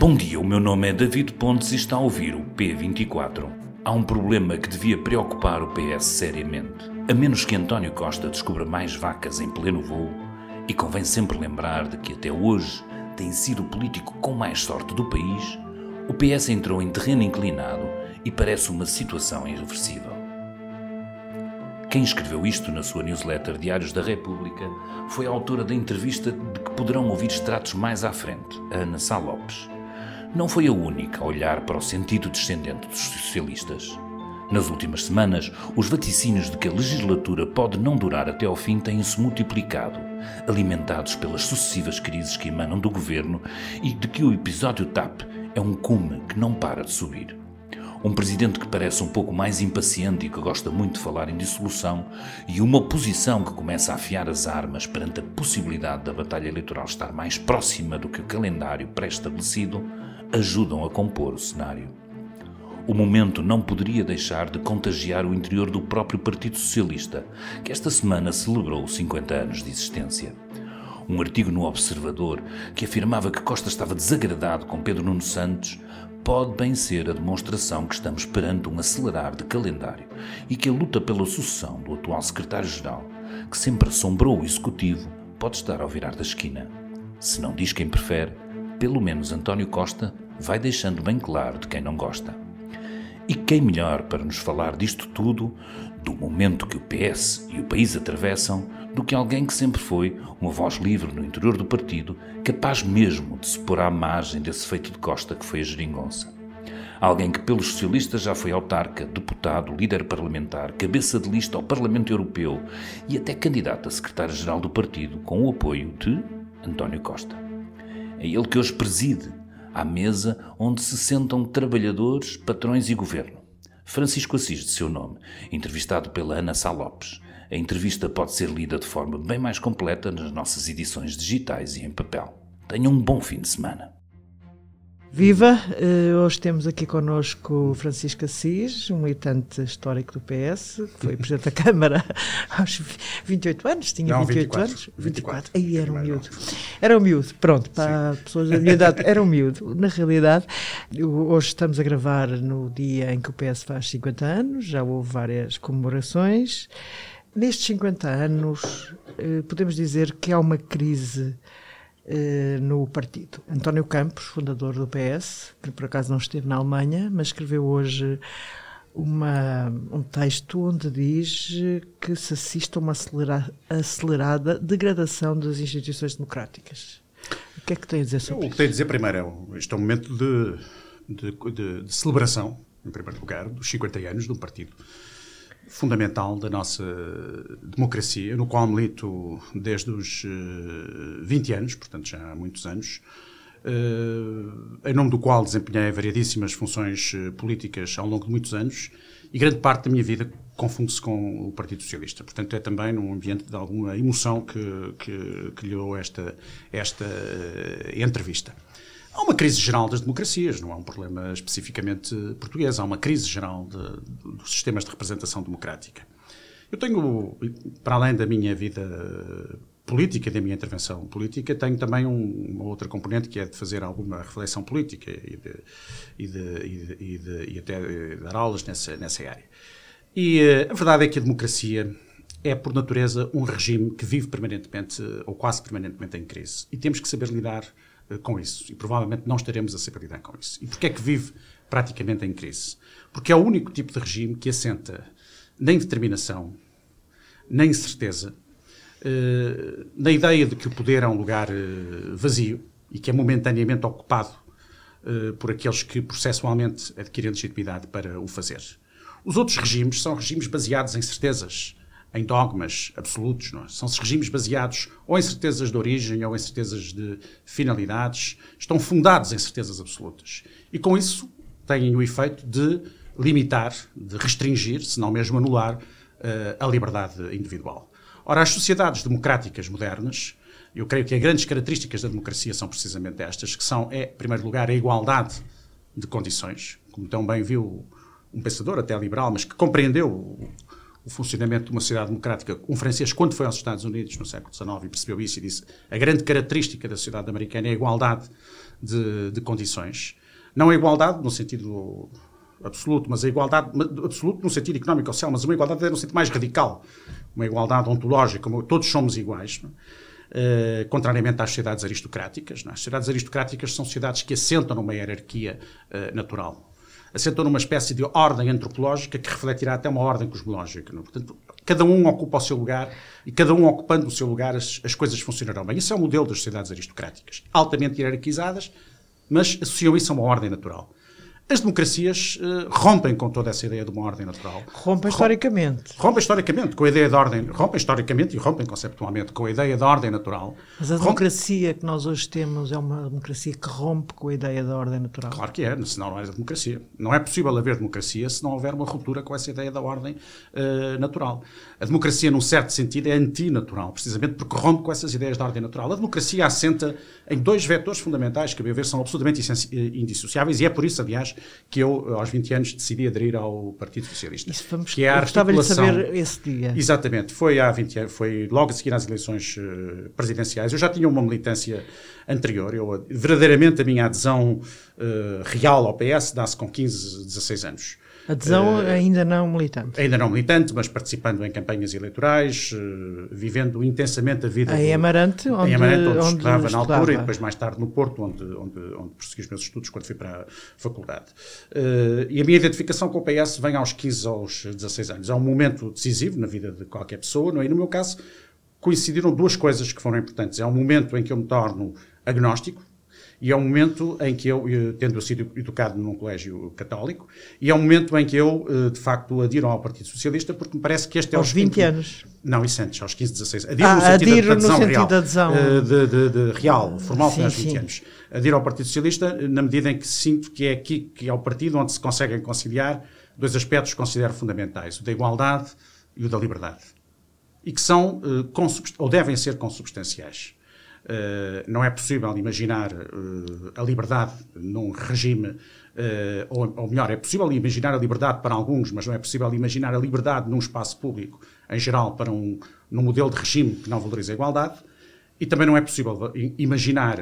Bom dia, o meu nome é David Pontes e está a ouvir o P24. Há um problema que devia preocupar o PS seriamente. A menos que António Costa descubra mais vacas em pleno voo, e convém sempre lembrar de que até hoje tem sido o político com mais sorte do país, o PS entrou em terreno inclinado e parece uma situação irreversível. Quem escreveu isto na sua newsletter Diários da República foi a autora da entrevista de que poderão ouvir extratos mais à frente, a Ana Sá Lopes. Não foi a única a olhar para o sentido descendente dos socialistas. Nas últimas semanas, os vaticínios de que a legislatura pode não durar até ao fim têm-se multiplicado, alimentados pelas sucessivas crises que emanam do governo e de que o episódio TAP é um cume que não para de subir. Um presidente que parece um pouco mais impaciente e que gosta muito de falar em dissolução, e uma oposição que começa a afiar as armas perante a possibilidade da batalha eleitoral estar mais próxima do que o calendário pré-estabelecido, ajudam a compor o cenário. O momento não poderia deixar de contagiar o interior do próprio Partido Socialista, que esta semana celebrou 50 anos de existência. Um artigo no Observador que afirmava que Costa estava desagradado com Pedro Nuno Santos pode bem ser a demonstração que estamos perante um acelerar de calendário e que a luta pela sucessão do atual secretário-geral, que sempre assombrou o executivo, pode estar ao virar da esquina. Se não diz quem prefere, pelo menos António Costa vai deixando bem claro de quem não gosta. E quem melhor para nos falar disto tudo, do momento que o PS e o país atravessam, do que alguém que sempre foi uma voz livre no interior do partido, capaz mesmo de se pôr à margem desse feito de Costa que foi a geringonça. Alguém que pelos socialistas já foi autarca, deputado, líder parlamentar, cabeça de lista ao Parlamento Europeu e até candidato a secretário-geral do partido com o apoio de António Costa. É ele que hoje preside à mesa onde se sentam trabalhadores, patrões e governo. Francisco Assis, de seu nome, entrevistado pela Ana Sá Lopes. A entrevista pode ser lida de forma bem mais completa nas nossas edições digitais e em papel. Tenham um bom fim de semana. Viva! Uh, hoje temos aqui connosco o Francisco Assis, um militante histórico do PS, que foi Presidente da Câmara aos 28 anos, tinha Não, 28 24, anos? 24. 24. Aí era um miúdo. Era um miúdo, pronto, para Sim. pessoas da minha idade, era um miúdo. Na realidade, hoje estamos a gravar no dia em que o PS faz 50 anos, já houve várias comemorações. Nestes 50 anos, uh, podemos dizer que há uma crise no partido. António Campos, fundador do PS, que por acaso não esteve na Alemanha, mas escreveu hoje uma, um texto onde diz que se assiste a uma acelera, acelerada degradação das instituições democráticas. O que é que tem a dizer sobre isso? O que tem a dizer primeiro é este é um momento de, de, de, de celebração, em primeiro lugar, dos 50 anos de um partido fundamental da nossa democracia, no qual milito desde os 20 eh, anos, portanto já há muitos anos, eh, em nome do qual desempenhei variedíssimas funções eh, políticas ao longo de muitos anos e grande parte da minha vida confunde-se com o Partido Socialista. Portanto, é também num ambiente de alguma emoção que, que, que lhe dou esta, esta entrevista. Há uma crise geral das democracias, não é um problema especificamente português, há uma crise geral de, dos sistemas de representação democrática. Eu tenho, para além da minha vida política da minha intervenção política, tenho também um, uma outra componente que é de fazer alguma reflexão política e, de, e, de, e, de, e até dar aulas nessa, nessa área. E eh, a verdade é que a democracia é, por natureza, um regime que vive permanentemente ou quase permanentemente em crise. E temos que saber lidar com isso. E provavelmente não estaremos a saber lidar com isso. E porquê é que vive praticamente em crise? Porque é o único tipo de regime que assenta na indeterminação, na incerteza, eh, na ideia de que o poder é um lugar eh, vazio e que é momentaneamente ocupado por aqueles que processualmente adquirem legitimidade para o fazer. Os outros regimes são regimes baseados em certezas, em dogmas absolutos. É? São regimes baseados ou em certezas de origem ou em certezas de finalidades. Estão fundados em certezas absolutas. E com isso têm o efeito de limitar, de restringir, se não mesmo anular, uh, a liberdade individual. Ora, as sociedades democráticas modernas, eu creio que as grandes características da democracia são precisamente estas, que são, é, em primeiro lugar, a igualdade de condições, como tão bem viu um pensador até liberal, mas que compreendeu o funcionamento de uma sociedade democrática. Um francês, quando foi aos Estados Unidos no século XIX e percebeu isso e disse a grande característica da sociedade americana é a igualdade de, de condições. Não a igualdade no sentido absoluto, mas a igualdade absoluto no sentido económico social, mas uma igualdade no sentido mais radical, uma igualdade ontológica, como todos somos iguais, uh, contrariamente às sociedades aristocráticas. As sociedades aristocráticas são sociedades que assentam numa hierarquia uh, natural, assentam numa espécie de ordem antropológica que refletirá até uma ordem cosmológica. Não? Portanto, cada um ocupa o seu lugar e cada um ocupando o seu lugar as, as coisas funcionarão bem. Isso é o modelo das sociedades aristocráticas, altamente hierarquizadas, mas associam isso a uma ordem natural. As democracias uh, rompem com toda essa ideia de uma ordem natural. Rompem historicamente. Rompem historicamente com a ideia de ordem. Rompem historicamente e rompem conceptualmente com a ideia de ordem natural. Mas a democracia que nós hoje temos é uma democracia que rompe com a ideia da ordem natural. Claro que é, senão não é democracia. Não é possível haver democracia se não houver uma ruptura com essa ideia da ordem uh, natural. A democracia, num certo sentido, é antinatural, precisamente porque rompe com essas ideias da ordem natural. A democracia assenta em dois vetores fundamentais que, a meu ver, são absolutamente eh, indissociáveis e é por isso, aliás, que eu, aos 20 anos, decidi aderir ao Partido Socialista. Isso vamos, que é a articulação... de saber esse dia. Exatamente. Foi há 20 anos, foi logo a seguir às eleições uh, presidenciais. Eu já tinha uma militância anterior. Eu, verdadeiramente, a minha adesão uh, real ao PS dá-se com 15, 16 anos. Adesão uh, ainda não militante. Ainda não militante, mas participando em campanhas eleitorais, uh, vivendo intensamente a vida. Em Amarante, onde, em Amarante, onde, onde estudava, estudava na altura, e depois mais tarde no Porto, onde, onde, onde prossegui os meus estudos quando fui para a faculdade. Uh, e a minha identificação com o PS vem aos 15 aos 16 anos. É um momento decisivo na vida de qualquer pessoa, não é? E no meu caso, coincidiram duas coisas que foram importantes. É um momento em que eu me torno agnóstico, e é um momento em que eu, tendo sido educado num colégio católico, e é um momento em que eu, eh, de facto, adiro ao Partido Socialista, porque me parece que este é o... Aos 20 anos? Não, isso antes, aos 15, 16. Adiro ah, no sentido, adiro de, adesão no sentido real, de adesão. Eh, de, de, de real, formal, sim, aos 20 sim. anos. Adiro ao Partido Socialista na medida em que sinto que é aqui que é o partido onde se conseguem conciliar dois aspectos que considero fundamentais, o da igualdade e o da liberdade. E que são, eh, ou devem ser consubstanciais. Uh, não é possível imaginar uh, a liberdade num regime, uh, ou, ou, melhor, é possível imaginar a liberdade para alguns, mas não é possível imaginar a liberdade num espaço público, em geral, para um num modelo de regime que não valoriza a igualdade. E também não é possível imaginar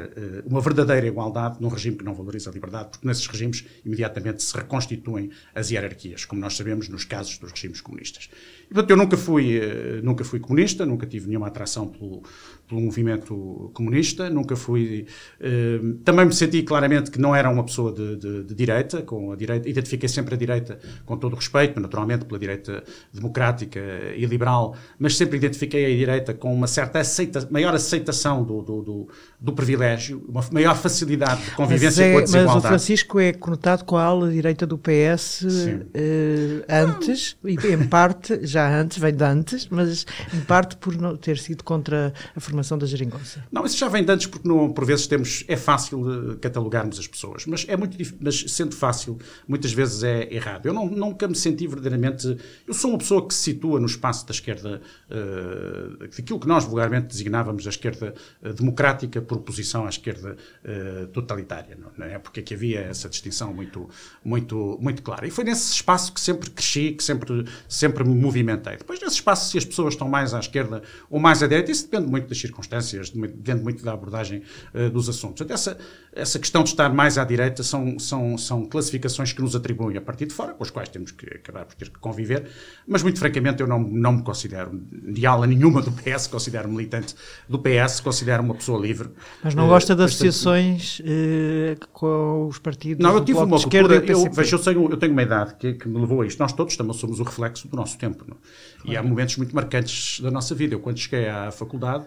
uma verdadeira igualdade num regime que não valoriza a liberdade, porque nesses regimes imediatamente se reconstituem as hierarquias, como nós sabemos nos casos dos regimes comunistas. E, portanto, eu nunca fui, nunca fui comunista, nunca tive nenhuma atração pelo, pelo movimento comunista, nunca fui. Eh, também me senti claramente que não era uma pessoa de, de, de, direita, com a direita, identifiquei sempre a direita com todo o respeito, naturalmente pela direita democrática e liberal, mas sempre identifiquei a direita com uma certa aceita, maior aceitação do, do, do, do privilégio, uma maior facilidade de convivência é, com a desigualdade. Mas o Francisco é conotado com a ala direita do PS eh, antes, e em parte, já antes, vem de antes, mas em parte por não ter sido contra a formação formação da geringonça? Não, isso já vem de antes porque não, por vezes temos, é fácil uh, catalogarmos as pessoas, mas é muito mas sendo fácil, muitas vezes é errado. Eu não, nunca me senti verdadeiramente, eu sou uma pessoa que se situa no espaço da esquerda, uh, daquilo que nós vulgarmente designávamos a esquerda uh, democrática por oposição à esquerda uh, totalitária, não, é? Porque havia essa distinção muito, muito, muito clara. E foi nesse espaço que sempre cresci, que sempre, sempre me movimentei. Depois nesse espaço, se as pessoas estão mais à esquerda ou mais à direita, isso depende muito das circunstâncias, depende muito da abordagem uh, dos assuntos. Até essa, essa questão de estar mais à direita são, são, são classificações que nos atribuem a partir de fora, com as quais temos que acabar por ter que conviver, mas muito francamente eu não, não me considero de ala nenhuma do PS, considero militante do PS, considero uma pessoa livre. Mas não uh, gosta de associações uh, com os partidos Não, eu tive uma ruptura, eu, vejo, eu, tenho, eu tenho uma idade que, que, me levou a isto. Nós todos também somos o reflexo do nosso tempo. Não? E há momentos muito marcantes da nossa vida. Eu, quando cheguei à faculdade,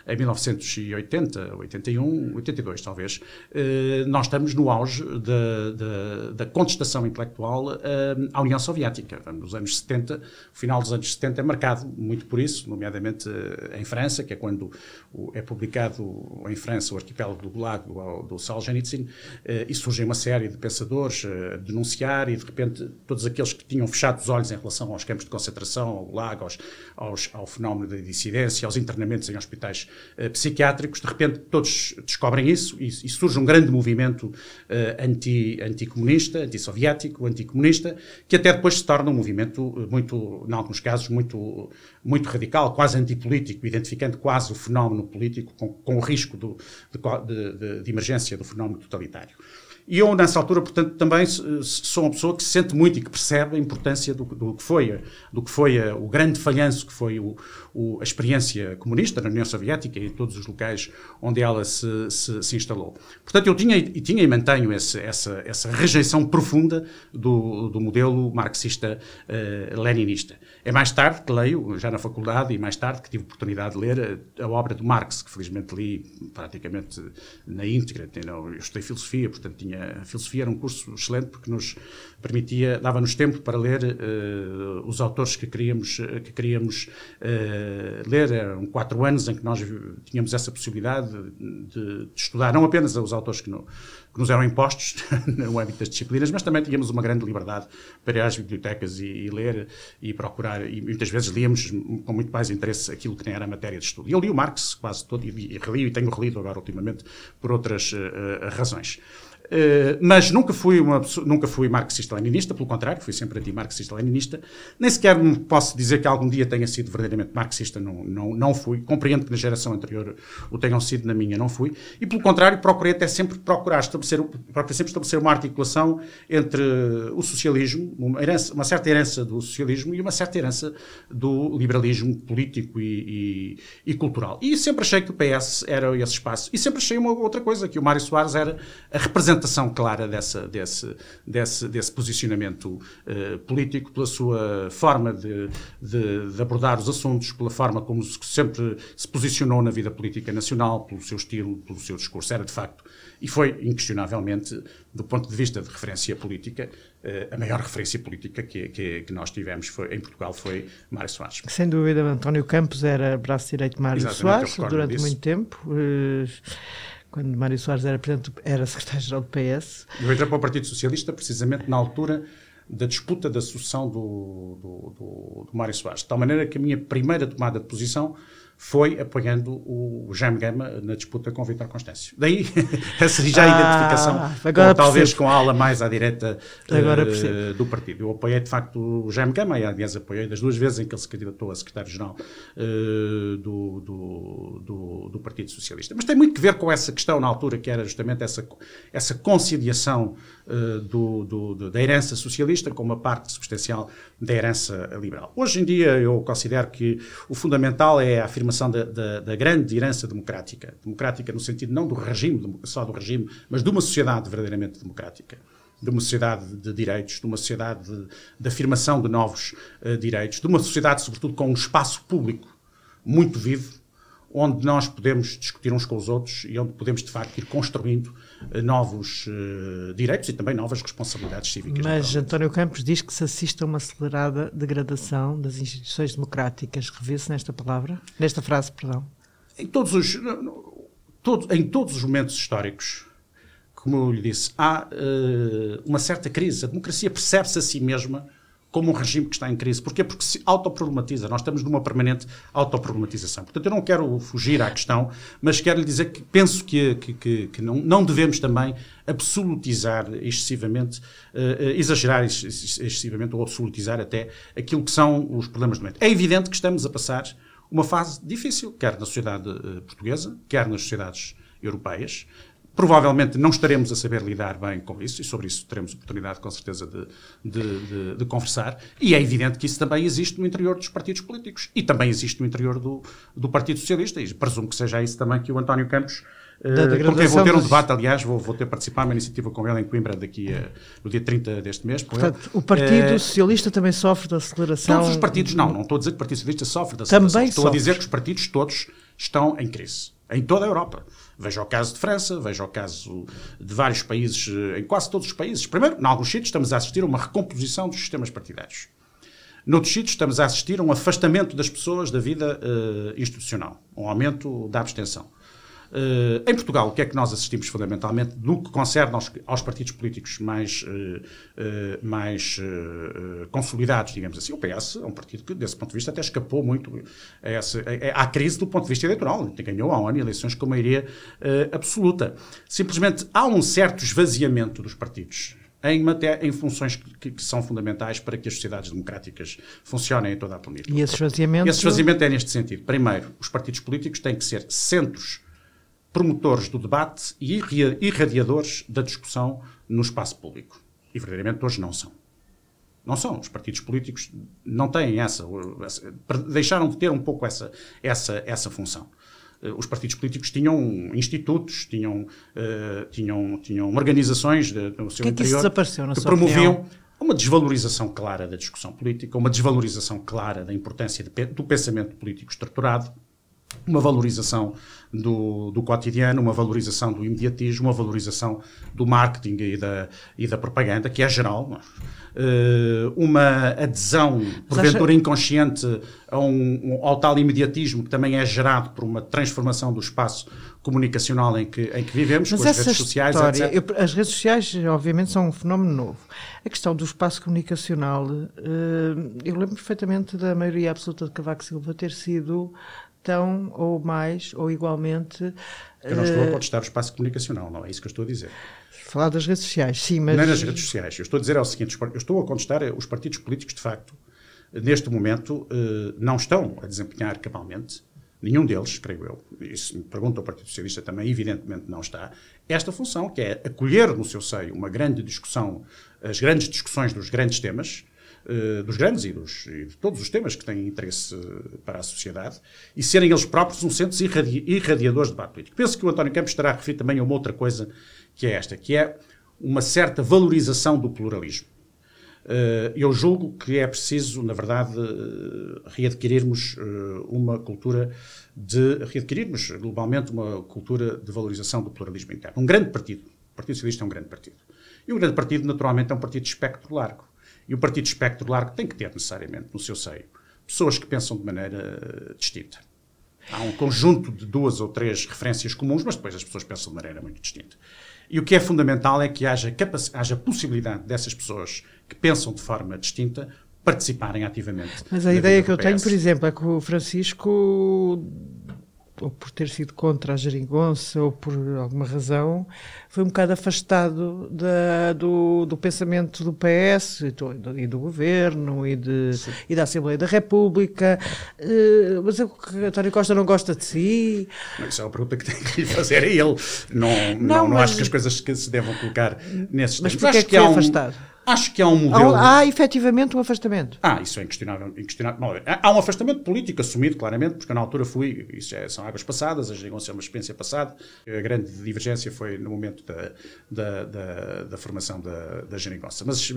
em 1980, 81, 82 talvez, eh, nós estamos no auge da, da, contestação intelectual eh, à União Soviética. Nos anos 70, o final dos anos 70 é marcado muito por isso, nomeadamente eh, em França, que é quando é publicado em França o arquipélago do Gulag, do, do Solzhenitsyn, e surgem uma série de pensadores a denunciar e, de repente, todos aqueles que tinham fechado os olhos em relação aos campos de concentração, ao Gulag, aos, aos, ao fenómeno da dissidência, aos internamentos em hospitais psiquiátricos, de repente todos descobrem isso e, e surge um grande movimento anti, anticomunista, antissoviético, anticomunista, que até depois se torna um movimento muito, em alguns casos, muito, muito radical, quase antipolítico, identificando quase o fenómeno político com, com o risco do, de, de, de emergência do fenómeno totalitário. E eu, nessa altura, portanto, também sou uma pessoa que se sente muito e que percebe a importância do, do que foi, do que foi a, o grande falhanço que foi o, o, a experiência comunista na União Soviética e em todos os locais onde ela se, se, se instalou. Portanto, eu tinha e tinha e mantenho esse, essa, essa rejeição profunda do, do modelo marxista-leninista. Uh, é mais tarde que leio, já na faculdade, e mais tarde que tive oportunidade de ler a, a obra de Marx, que felizmente li praticamente na íntegra. Eu estudei filosofia, portanto tinha, a filosofia era um curso excelente porque nos permitia, dava-nos tempo para ler uh, os autores que queríamos, que queríamos uh, ler. Eram quatro anos em que nós tínhamos essa possibilidade de, de, estudar não apenas os autores que, no, que nos eram impostos no âmbito das disciplinas, mas também tínhamos uma grande liberdade para ir às bibliotecas e, e, ler e procurar, e muitas vezes líamos com muito mais interesse aquilo que nem era matéria de estudo. Eu li o Marx quase todo, e, e reli, e tenho relido agora ultimamente por outras uh, razões. Eh, mas nunca fui, uma, nunca fui marxista-leninista, pelo contrário, fui sempre anti-marxista-leninista. Nem sequer posso dizer que algum dia tenha sido verdadeiramente marxista, não, não, não fui. Compreendo que na geração anterior o tenham sido, na minha não fui. E pelo contrário, procurei até sempre procurar estabelecer, procurei sempre estabelecer uma articulação entre o socialismo, uma, herança, uma certa herança do socialismo e uma certa herança do liberalismo político e, e, e cultural. E sempre achei que o PS era esse espaço. E sempre achei uma outra coisa, que o Mário Soares era a representação representação clara dessa, desse, desse, desse posicionamento uh, político, pela sua forma de, de, de, abordar os assuntos, pela forma como sempre se posicionou na vida política nacional, pelo seu estilo, pelo seu discurso. Era, de facto, e foi, inquestionavelmente, do ponto de vista de referência política, uh, a maior referência política que, que, que, nós tivemos foi, em Portugal foi Mário Soares. Sem dúvida, António Campos era braço direito de Mário Exatamente, Soares durante disso. muito tempo. Uh, quando Mário Soares era, era secretário-geral do PS. Eu entrei para o Partido Socialista precisamente na altura da disputa da sucessão do, do, do, do Mário Soares. De tal maneira que a minha primeira tomada de posição foi apoiando o Jaime Gama na disputa com o Vítor Constâncio. Daí, essa já ah, identificação, com, talvez com a ala mais à direita uh, do partido. Eu apoiei, de facto, o Jaime Gama, e aliás apoiei das duas vezes em que ele se candidatou a secretário-geral uh, do, do, do, do, Partido Socialista. Mas tem muito que ver com essa questão na altura, que era justamente essa, essa conciliação uh, da herança socialista com uma parte substancial da herança liberal. Hoje em dia, eu considero que o fundamental é a afirmação afirmação da, da, da, grande herança democrática, democrática no sentido não do regime, só do regime, mas de uma sociedade verdadeiramente democrática, de uma sociedade de direitos, de uma sociedade de, de afirmação de novos uh, direitos, de uma sociedade, sobretudo, com um espaço público muito vivo, onde nós podemos discutir uns com os outros e onde podemos, de facto, ir construindo novos uh, direitos e também novas responsabilidades cívicas. Mas António Campos diz que se assiste a uma acelerada degradação das instituições democráticas. Revê-se nesta palavra? Nesta frase, perdão. Em todos os, todo, em todos os momentos históricos, como eu lhe disse, há uh, uma certa crise. A democracia percebe-se a si mesma como um regime que está em crise. Porquê? Porque se autoproblematiza. Nós estamos numa permanente autoproblematização. Portanto, eu não quero fugir à questão, mas quero lhe dizer que penso que, que, que, que não, não devemos também absolutizar excessivamente, uh, exagerar excessivamente ou absolutizar até aquilo que são os problemas do momento. É evidente que estamos a passar uma fase difícil, quer na sociedade uh, portuguesa, quer nas sociedades europeias. Provavelmente não estaremos a saber lidar bem com isso, e sobre isso teremos oportunidade, com certeza, de, de, de, de, conversar. E é evidente que isso também existe no interior dos partidos políticos e também existe no interior do, do Partido Socialista. E presumo que seja isso também que o António Campos. Com quem vou ter um debate, aliás, vou, vou ter participado numa iniciativa com ele em Coimbra daqui a, no dia 30 deste mês. Portanto, o Partido uh, Socialista também sofre da aceleração. Todos os partidos, não, não estou a dizer que o Partido Socialista sofre da aceleração. Também estou a dizer que os partidos todos estão em crise, em toda a Europa. Veja o caso de França, veja o caso de vários países, eh, em quase todos os países. Primeiro, em alguns sítios, estamos a assistir a uma recomposição dos sistemas partidários. Noutros sítios estamos a assistir a um afastamento das pessoas da vida uh, institucional, um aumento da abstenção. Uh, em Portugal, o que é que nós assistimos fundamentalmente no que concerne aos, aos partidos políticos mais, uh, uh, mais consolidados, digamos assim? O PS é um partido que, desse ponto de vista, até escapou muito a essa, a, à crise do ponto de vista eleitoral. Ganhou a ONU eleições com maioria absoluta. Simplesmente há um certo esvaziamento dos partidos em, matéria, em funções que, que, são fundamentais para que as sociedades democráticas funcionem em toda a planeta. E esse esvaziamento? Esse esvaziamento é neste sentido. Primeiro, os partidos políticos têm que ser centros promotores do debate e irradiadores da discussão no espaço público. E verdadeiramente hoje não são. Não são. Os partidos políticos não têm essa, deixaram de ter um pouco essa, essa, essa função. Eh, os partidos políticos tinham institutos, tinham, uh, tinham, tinham organizações de, no seu que interior é que, desapareceu, na que promoviam opinião? uma desvalorização clara da discussão política, uma desvalorização clara da importância de, do pensamento político estruturado, uma valorização do, do cotidiano, uma valorização do imediatismo, uma valorização do marketing e da, e da propaganda, que é geral, uh, uma adesão, porventura inconsciente, a um, ao tal imediatismo que também é gerado por uma transformação do espaço comunicacional em que, em que vivemos, Mas com as redes sociais, história, etc. Eu, as redes sociais, obviamente, são um fenómeno novo. A questão do espaço comunicacional, uh, eu lembro perfeitamente da maioria absoluta de Cavaco Silva ter sido tão ou mais ou igualmente. Eu não estou a contestar o espaço comunicacional, não é isso que eu estou a dizer. Falar das redes sociais, sim, mas. Não é nas redes sociais. Eu estou a dizer é o seguinte: eu estou a contestar os partidos políticos, de facto, neste momento, eh, não estão a desempenhar cabalmente, nenhum deles, creio eu, e se me pergunta o Partido Socialista também, evidentemente não está, esta função, que é acolher no seu seio uma grande discussão, as grandes discussões dos grandes temas, eh, dos grandes e, dos, e de todos os temas que têm interesse eh, para a sociedade e serem eles próprios um centro irradi irradiadores de debate político. Penso que o António Campos estará a referir também a uma outra coisa que é esta, que é uma certa valorização do pluralismo. Eh, eu julgo que é preciso, na verdade, readquirirmos uma cultura de. readquirirmos globalmente uma cultura de valorização do pluralismo interno. Um grande partido, o Partido Socialista é um grande partido. E um grande partido, naturalmente, é um partido de espectro largo. E o partido espectro largo tem que ter necessariamente no seu seio pessoas que pensam de maneira distinta. Há um conjunto de duas ou três referências comuns, mas depois as pessoas pensam de maneira muito distinta. E o que é fundamental é que haja, haja possibilidade dessas pessoas que pensam de forma distinta participarem ativamente. Mas a ideia que eu tenho, por exemplo, é que o Francisco ou por ter sido contra a geringonça ou por alguma razão, foi um bocado afastado da, do, do pensamento do PS e do, e do governo e, de, e da Assembleia da República. Uh, mas o António Costa não gosta de si. Isso é uma pergunta que tem que fazer a ele. Não, não, não, não acho que as coisas que se devam colocar nesses Mas porquê é que foi um, afastado? Acho que há um modelo. Há, há efetivamente um afastamento. Ah, isso é inquestionável. inquestionável. Há um afastamento político assumido, claramente, porque eu, na altura fui, isso é, são águas passadas, a geringonça é uma experiência passada. A grande divergência foi no momento da, da, da, da formação da, da geringonça. Mas,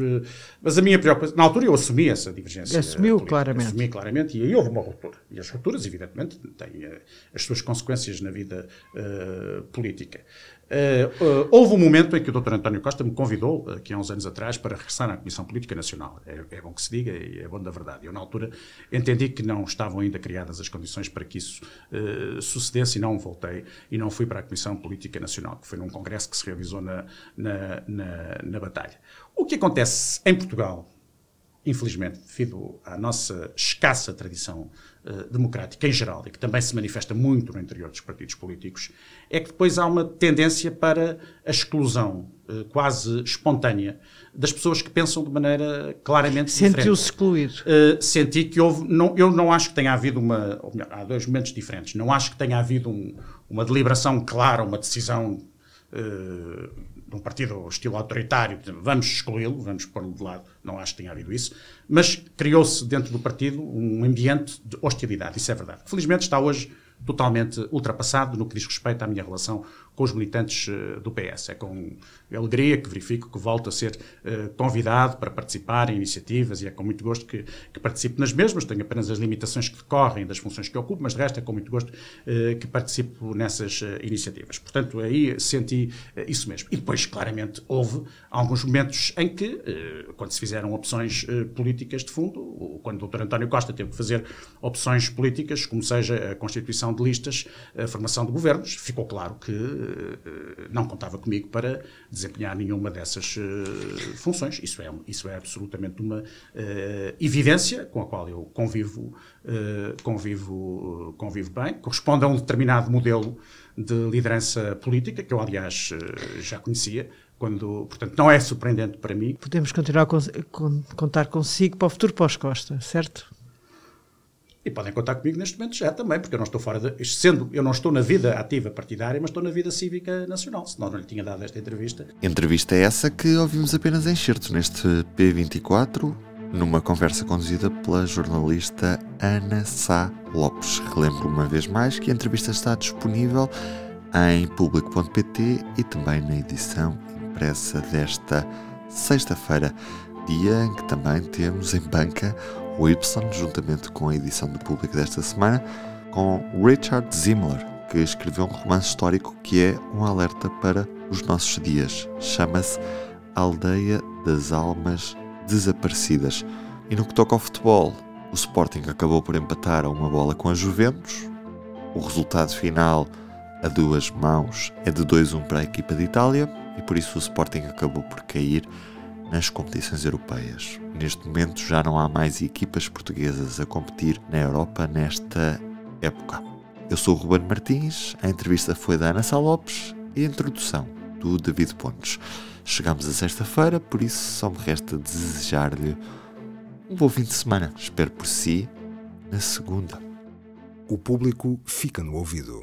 mas a minha preocupação. Na altura eu assumi essa divergência. Assumiu política, claramente. Assumi claramente e aí houve uma ruptura. E as rupturas, evidentemente, têm uh, as suas consequências na vida uh, política. Uh, uh, houve um momento em que o Dr. António Costa me convidou, aqui há uns anos atrás, para regressar à Comissão Política Nacional. É, é, bom que se diga e é bom da verdade. Eu, na altura, entendi que não estavam ainda criadas as condições para que isso uh, sucedesse e não voltei e não fui para a Comissão Política Nacional, que foi num congresso que se realizou na, na, na, na Batalha. O que acontece em Portugal, infelizmente, devido à nossa escassa tradição uh, democrática em geral, e que também se manifesta muito no interior dos partidos políticos, é que depois há uma tendência para a exclusão uh, quase espontânea das pessoas que pensam de maneira claramente diferente. Sentiu-se excluído? Uh, senti que houve, não, eu não acho que tenha havido uma, melhor, há dois momentos diferentes, não acho que tenha havido um, uma deliberação clara, uma decisão de um partido estilo autoritário, vamos excluí-lo, vamos pôr-lo de lado, não acho que tenha havido isso, mas criou-se dentro do partido um ambiente de hostilidade, isso é verdade. Felizmente está hoje totalmente ultrapassado no que diz respeito à minha relação com os militantes uh, do PS. É com alegria que verifico que volto a ser uh, convidado para participar em iniciativas e é com muito gosto que, que, participo nas mesmas. Tenho apenas as limitações que decorrem das funções que ocupo, mas de resto é com muito gosto uh, que participo nessas iniciativas. Portanto, aí senti isso mesmo. E depois, claramente, houve alguns momentos em que, quando se fizeram opções políticas de fundo, quando o Dr. António Costa teve que fazer opções políticas, como seja a constituição de listas, a formação de governos, ficou claro que eh, não contava comigo para desempenhar nenhuma dessas eh, funções. Isso é, isso é absolutamente uma eh, evidência com a qual eu convivo, convivo, convivo bem, corresponde a um determinado modelo de liderança política, que eu, aliás, já conhecia, quando, portanto, não é surpreendente para mim. Podemos continuar a contar consigo para o futuro pós-Costa, certo? E podem contar comigo neste momento já também, porque eu não estou fora de. Sendo, eu não estou na vida ativa partidária, mas estou na vida cívica nacional, senão não lhe tinha dado esta entrevista. Entrevista essa que ouvimos apenas em certos neste P24, numa conversa conduzida pela jornalista Ana Sá Lopes. Relembro uma vez mais que a entrevista está disponível em público.pt e também na edição impressa desta sexta-feira, dia em que também temos em banca o Y, juntamente com a edição do público desta semana, com Richard Zimmler, que escreveu um romance histórico que é um alerta para os nossos dias. Chama-se Aldeia das Almas Desaparecidas. E no que toca ao futebol, o Sporting acabou por empatar a uma bola com a Juventus. O resultado final, a duas mãos, é de 2-1 para a equipa de Itália e por isso o Sporting acabou por cair nas competições europeias. Neste momento já não há mais equipas portuguesas a competir na Europa nesta época. Eu sou o Ruben Martins, a entrevista foi da Ana Salopes e a introdução do David Pontes. Chegamos a sexta-feira, por isso só me resta desejar-lhe um bom fim de semana. Espero por si na segunda. O público fica no ouvido.